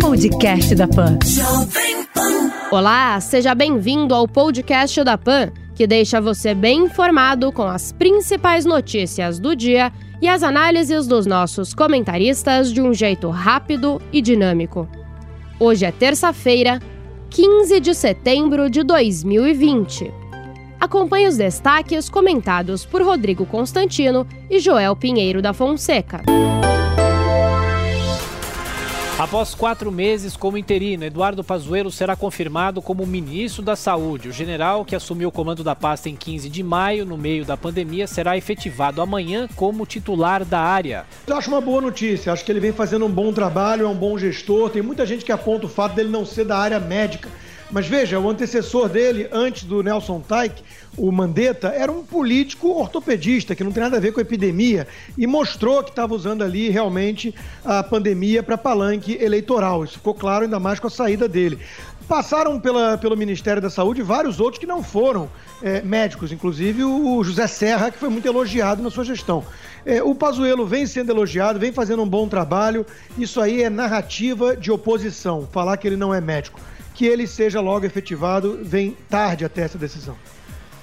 Podcast da Pan. Olá, seja bem-vindo ao podcast da Pan, que deixa você bem informado com as principais notícias do dia e as análises dos nossos comentaristas de um jeito rápido e dinâmico. Hoje é terça-feira, 15 de setembro de 2020. Acompanhe os destaques comentados por Rodrigo Constantino e Joel Pinheiro da Fonseca. Após quatro meses como interino, Eduardo Pazuello será confirmado como ministro da Saúde. O general, que assumiu o comando da pasta em 15 de maio, no meio da pandemia, será efetivado amanhã como titular da área. Eu acho uma boa notícia. Acho que ele vem fazendo um bom trabalho, é um bom gestor. Tem muita gente que aponta o fato dele não ser da área médica. Mas veja, o antecessor dele, antes do Nelson Taik, o Mandetta, era um político ortopedista, que não tem nada a ver com epidemia, e mostrou que estava usando ali realmente a pandemia para palanque eleitoral. Isso ficou claro ainda mais com a saída dele. Passaram pela, pelo Ministério da Saúde vários outros que não foram é, médicos, inclusive o José Serra, que foi muito elogiado na sua gestão. É, o Pazuello vem sendo elogiado, vem fazendo um bom trabalho. Isso aí é narrativa de oposição, falar que ele não é médico que ele seja logo efetivado. Vem tarde até essa decisão.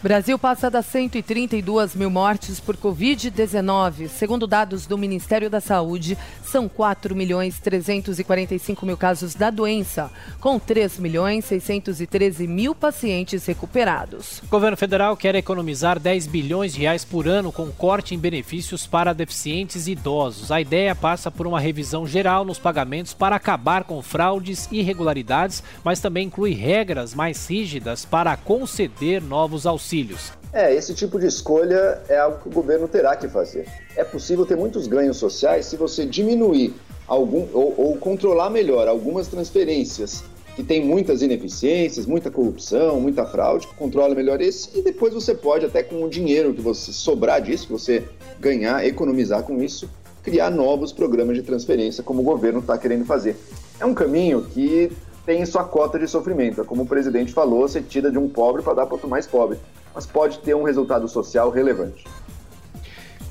Brasil passa das 132 mil mortes por Covid-19. Segundo dados do Ministério da Saúde, são 4 milhões 345 mil casos da doença, com 3 milhões 613 mil pacientes recuperados. O governo federal quer economizar 10 bilhões de reais por ano com corte em benefícios para deficientes e idosos. A ideia passa por uma revisão geral nos pagamentos para acabar com fraudes e irregularidades, mas também inclui regras mais rígidas para conceder novos auxílios auxílios. É, esse tipo de escolha é algo que o governo terá que fazer. É possível ter muitos ganhos sociais se você diminuir algum ou, ou controlar melhor algumas transferências que tem muitas ineficiências, muita corrupção, muita fraude, controla melhor esse e depois você pode até com o dinheiro que você sobrar disso, que você ganhar, economizar com isso, criar novos programas de transferência como o governo está querendo fazer. É um caminho que tem sua cota de sofrimento, é como o presidente falou, ser tira de um pobre para dar para outro mais pobre mas pode ter um resultado social relevante.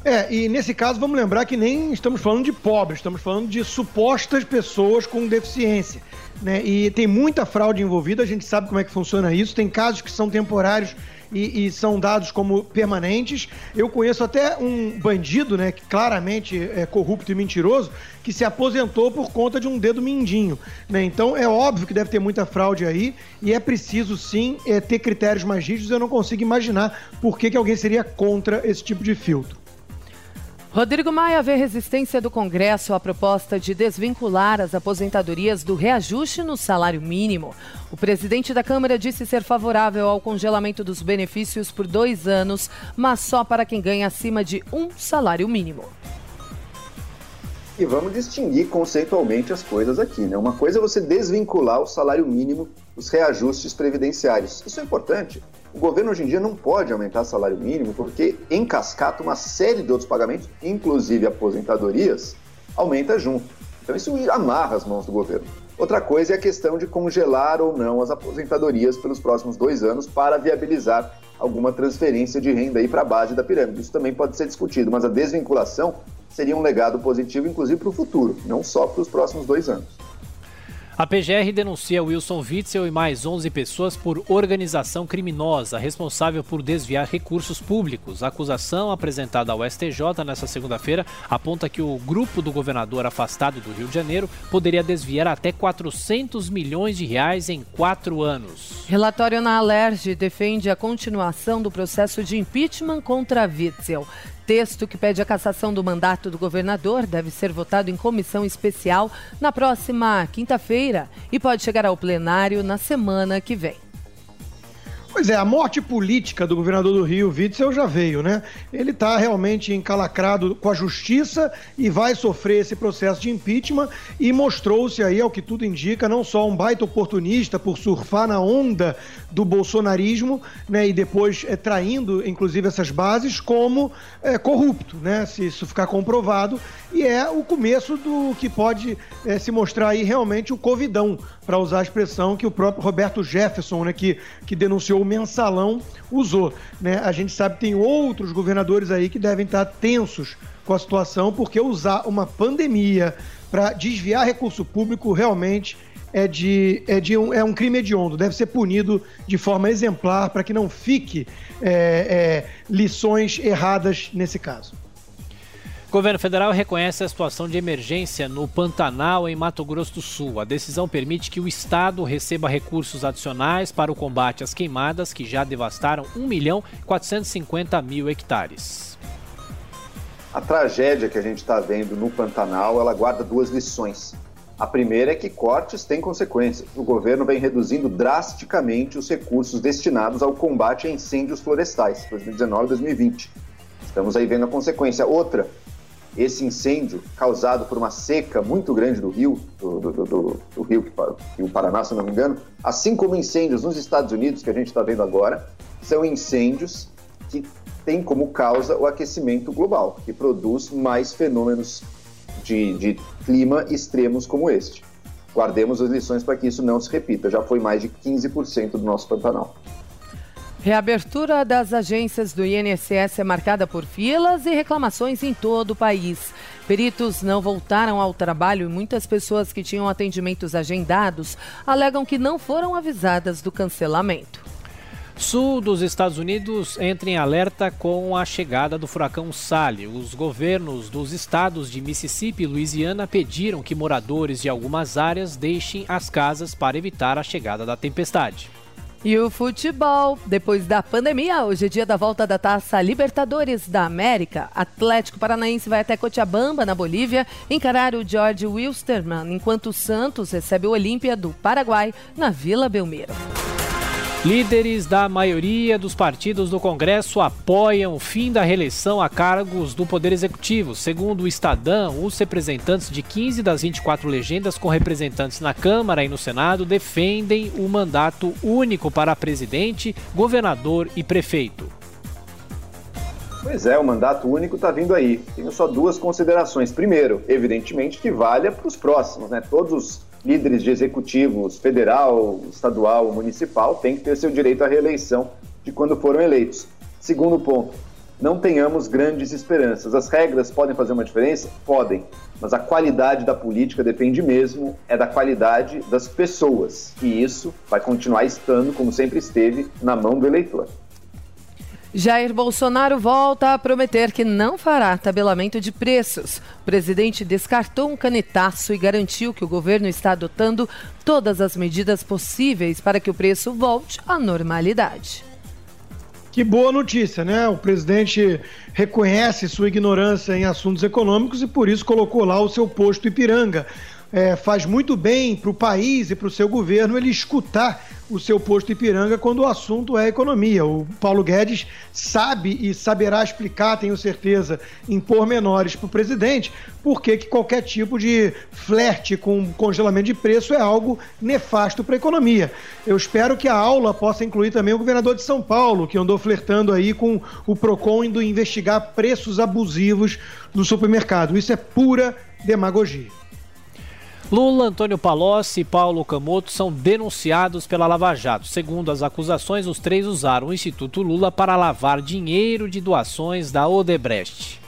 É, e nesse caso vamos lembrar que nem estamos falando de pobres, estamos falando de supostas pessoas com deficiência. Né? E tem muita fraude envolvida, a gente sabe como é que funciona isso. Tem casos que são temporários e, e, são dados como permanentes. Eu conheço até um bandido, né, que claramente é corrupto e mentiroso, que se aposentou por conta de um dedo mindinho. Né? Então é óbvio que deve ter muita fraude aí e é preciso sim é, ter critérios mais rígidos. Eu não consigo imaginar por que, que alguém seria contra esse tipo de filtro. Rodrigo Maia vê resistência do Congresso à proposta de desvincular as aposentadorias do reajuste no salário mínimo. O presidente da Câmara disse ser favorável ao congelamento dos benefícios por dois anos, mas só para quem ganha acima de um salário mínimo. E vamos distinguir conceitualmente as coisas aqui, né? Uma coisa é você desvincular o salário mínimo dos reajustes previdenciários. Isso é importante. O governo hoje em dia não pode aumentar salário mínimo porque em cascata uma série de outros pagamentos, inclusive aposentadorias, aumenta junto. Então isso amarra as mãos do governo. Outra coisa é a questão de congelar ou não as aposentadorias pelos próximos dois anos para viabilizar alguma transferência de renda aí para a base da pirâmide. Isso também pode ser discutido, mas a desvinculação seria um legado positivo, inclusive para o futuro, não só para os próximos dois anos. A PGR denuncia Wilson Witzel e mais 11 pessoas por organização criminosa, responsável por desviar recursos públicos. A acusação apresentada ao STJ nesta segunda-feira aponta que o grupo do governador afastado do Rio de Janeiro poderia desviar até 400 milhões de reais em quatro anos. Relatório na Alerj defende a continuação do processo de impeachment contra Witzel texto que pede a cassação do mandato do governador deve ser votado em comissão especial na próxima quinta-feira e pode chegar ao plenário na semana que vem. Pois é, a morte política do governador do Rio, Witzel, já veio, né? Ele está realmente encalacrado com a justiça e vai sofrer esse processo de impeachment e mostrou-se aí, ao que tudo indica, não só um baita oportunista por surfar na onda do bolsonarismo, né? E depois é, traindo, inclusive, essas bases, como é, corrupto, né? Se isso ficar comprovado. E é o começo do que pode é, se mostrar aí realmente o covidão, para usar a expressão que o próprio Roberto Jefferson, né, que, que denunciou o mensalão, usou. Né? A gente sabe que tem outros governadores aí que devem estar tensos com a situação, porque usar uma pandemia para desviar recurso público realmente é, de, é, de um, é um crime hediondo, deve ser punido de forma exemplar para que não fique é, é, lições erradas nesse caso. O governo federal reconhece a situação de emergência no Pantanal, em Mato Grosso do Sul. A decisão permite que o Estado receba recursos adicionais para o combate às queimadas, que já devastaram 1 milhão 450 mil hectares. A tragédia que a gente está vendo no Pantanal, ela guarda duas lições. A primeira é que cortes têm consequências. O governo vem reduzindo drasticamente os recursos destinados ao combate a incêndios florestais, 2019 e 2020. Estamos aí vendo a consequência. Outra, esse incêndio causado por uma seca muito grande do rio, do, do, do, do rio, rio Paraná, se não me engano, assim como incêndios nos Estados Unidos, que a gente está vendo agora, são incêndios que têm como causa o aquecimento global, que produz mais fenômenos de, de clima extremos como este. Guardemos as lições para que isso não se repita. Já foi mais de 15% do nosso Pantanal. Reabertura das agências do INSS é marcada por filas e reclamações em todo o país. Peritos não voltaram ao trabalho e muitas pessoas que tinham atendimentos agendados alegam que não foram avisadas do cancelamento. Sul dos Estados Unidos entra em alerta com a chegada do furacão Sally. Os governos dos estados de Mississippi e Louisiana pediram que moradores de algumas áreas deixem as casas para evitar a chegada da tempestade. E o futebol. Depois da pandemia, hoje é dia da volta da taça Libertadores da América. Atlético Paranaense vai até Cochabamba, na Bolívia, encarar o George Wilstermann, enquanto o Santos recebe o Olímpia do Paraguai, na Vila Belmiro. Líderes da maioria dos partidos do Congresso apoiam o fim da reeleição a cargos do Poder Executivo. Segundo o Estadão, os representantes de 15 das 24 legendas com representantes na Câmara e no Senado defendem o mandato único para presidente, governador e prefeito. Pois é, o mandato único está vindo aí. Tenho só duas considerações. Primeiro, evidentemente que valha para os próximos, né? Todos os líderes de executivos federal, estadual, municipal têm que ter seu direito à reeleição de quando foram eleitos. Segundo ponto, não tenhamos grandes esperanças. As regras podem fazer uma diferença? Podem, mas a qualidade da política depende mesmo é da qualidade das pessoas. E isso vai continuar estando, como sempre esteve, na mão do eleitor. Jair Bolsonaro volta a prometer que não fará tabelamento de preços. O presidente descartou um canetaço e garantiu que o governo está adotando todas as medidas possíveis para que o preço volte à normalidade. Que boa notícia, né? O presidente reconhece sua ignorância em assuntos econômicos e por isso colocou lá o seu posto Ipiranga. É, faz muito bem para o país e para o seu governo ele escutar o seu posto Ipiranga quando o assunto é economia. O Paulo Guedes sabe e saberá explicar, tenho certeza, em pormenores para o presidente, porque que qualquer tipo de flerte com congelamento de preço é algo nefasto para a economia. Eu espero que a aula possa incluir também o governador de São Paulo, que andou flertando aí com o PROCON indo investigar preços abusivos no supermercado. Isso é pura demagogia. Lula, Antônio Palocci e Paulo Camoto são denunciados pela Lava Jato. Segundo as acusações, os três usaram o Instituto Lula para lavar dinheiro de doações da Odebrecht.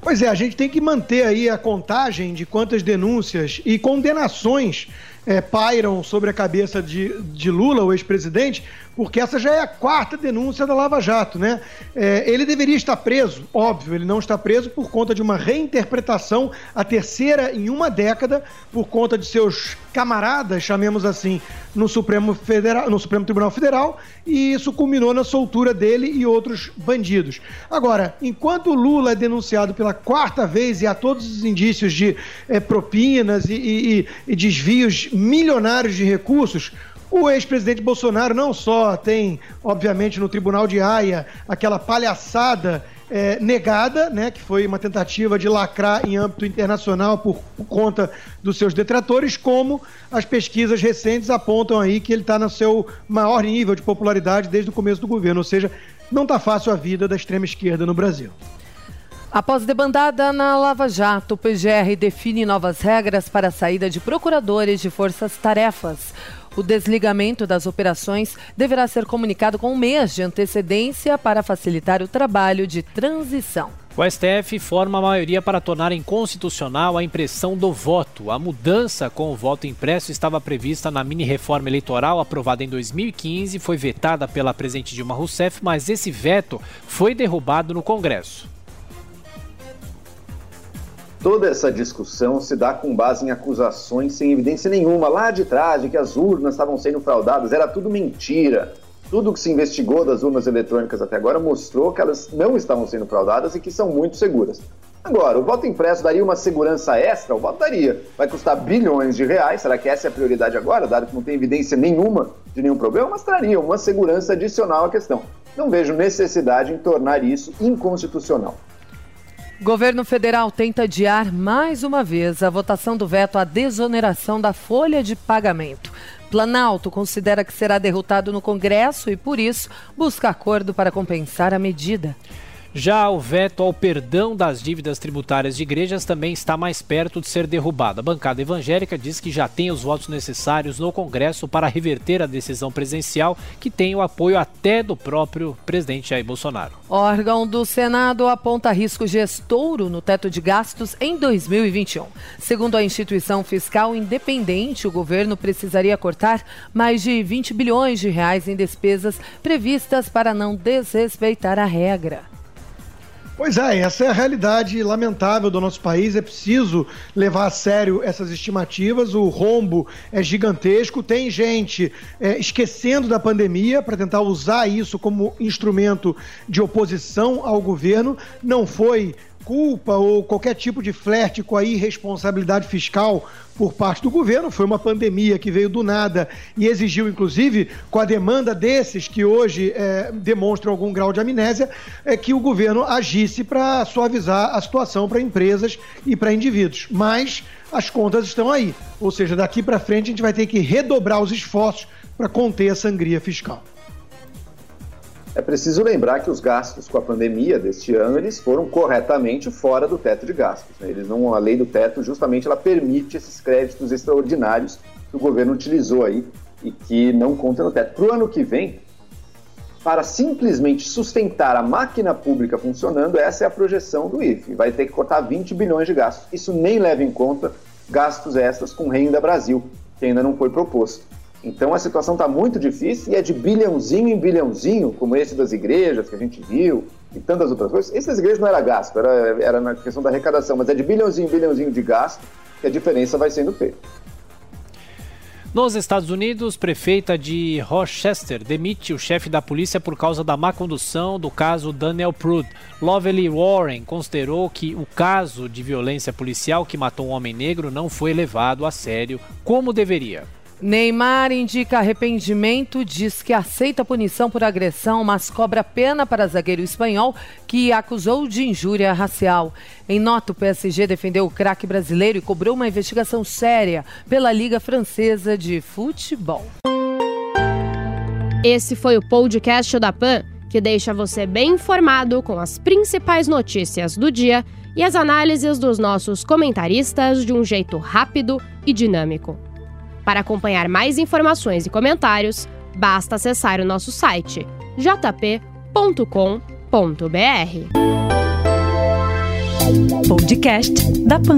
Pois é, a gente tem que manter aí a contagem de quantas denúncias e condenações é, pairam sobre a cabeça de, de Lula, o ex-presidente, porque essa já é a quarta denúncia da Lava Jato, né? É, ele deveria estar preso, óbvio, ele não está preso por conta de uma reinterpretação, a terceira em uma década, por conta de seus camaradas, chamemos assim, no Supremo, Federal, no Supremo Tribunal Federal, e isso culminou na soltura dele e outros bandidos. Agora, enquanto Lula é denunciado pela quarta vez e há todos os indícios de é, propinas e, e, e desvios milionários de recursos, o ex-presidente Bolsonaro não só tem, obviamente, no Tribunal de Haia aquela palhaçada é, negada, né, que foi uma tentativa de lacrar em âmbito internacional por, por conta dos seus detratores, como as pesquisas recentes apontam aí que ele está no seu maior nível de popularidade desde o começo do governo, ou seja, não está fácil a vida da extrema esquerda no Brasil. Após debandada na Lava Jato, o PGR define novas regras para a saída de procuradores de forças-tarefas. O desligamento das operações deverá ser comunicado com um mês de antecedência para facilitar o trabalho de transição. O STF forma a maioria para tornar inconstitucional a impressão do voto. A mudança com o voto impresso estava prevista na mini-reforma eleitoral aprovada em 2015, foi vetada pela presidente Dilma Rousseff, mas esse veto foi derrubado no Congresso. Toda essa discussão se dá com base em acusações sem evidência nenhuma lá de trás de que as urnas estavam sendo fraudadas, era tudo mentira. Tudo que se investigou das urnas eletrônicas até agora mostrou que elas não estavam sendo fraudadas e que são muito seguras. Agora, o voto impresso daria uma segurança extra? O voto daria. Vai custar bilhões de reais. Será que essa é a prioridade agora, dado que não tem evidência nenhuma de nenhum problema? Mas traria uma segurança adicional à questão. Não vejo necessidade em tornar isso inconstitucional. Governo federal tenta adiar mais uma vez a votação do veto à desoneração da folha de pagamento. Planalto considera que será derrotado no Congresso e, por isso, busca acordo para compensar a medida. Já o veto ao perdão das dívidas tributárias de igrejas também está mais perto de ser derrubado. A bancada evangélica diz que já tem os votos necessários no Congresso para reverter a decisão presidencial, que tem o apoio até do próprio presidente Jair Bolsonaro. Órgão do Senado aponta risco de estouro no teto de gastos em 2021. Segundo a instituição fiscal independente, o governo precisaria cortar mais de 20 bilhões de reais em despesas previstas para não desrespeitar a regra. Pois é, essa é a realidade lamentável do nosso país. É preciso levar a sério essas estimativas. O rombo é gigantesco. Tem gente é, esquecendo da pandemia para tentar usar isso como instrumento de oposição ao governo. Não foi culpa ou qualquer tipo de flerte com a irresponsabilidade fiscal por parte do governo. Foi uma pandemia que veio do nada e exigiu, inclusive, com a demanda desses que hoje é, demonstram algum grau de amnésia, é que o governo agisse para suavizar a situação para empresas e para indivíduos. Mas as contas estão aí. Ou seja, daqui para frente a gente vai ter que redobrar os esforços para conter a sangria fiscal. É preciso lembrar que os gastos com a pandemia deste ano eles foram corretamente fora do teto de gastos. Né? Eles não, a lei do teto justamente ela permite esses créditos extraordinários que o governo utilizou aí e que não conta no teto. Para o ano que vem, para simplesmente sustentar a máquina pública funcionando, essa é a projeção do IFE. Vai ter que cortar 20 bilhões de gastos. Isso nem leva em conta gastos extras com renda Brasil, que ainda não foi proposto. Então a situação está muito difícil e é de bilhãozinho em bilhãozinho, como esse das igrejas que a gente viu e tantas outras coisas. Esse das igrejas não era gasto, era, era na questão da arrecadação, mas é de bilhãozinho em bilhãozinho de gasto que a diferença vai sendo feita. Nos Estados Unidos, prefeita de Rochester demite o chefe da polícia por causa da má condução do caso Daniel Prude. Lovely Warren considerou que o caso de violência policial que matou um homem negro não foi levado a sério como deveria. Neymar indica arrependimento, diz que aceita punição por agressão, mas cobra pena para zagueiro espanhol que acusou de injúria racial. Em nota, o PSG defendeu o craque brasileiro e cobrou uma investigação séria pela Liga Francesa de Futebol. Esse foi o podcast da PAN, que deixa você bem informado com as principais notícias do dia e as análises dos nossos comentaristas de um jeito rápido e dinâmico. Para acompanhar mais informações e comentários, basta acessar o nosso site jp.com.br. Podcast da Pan.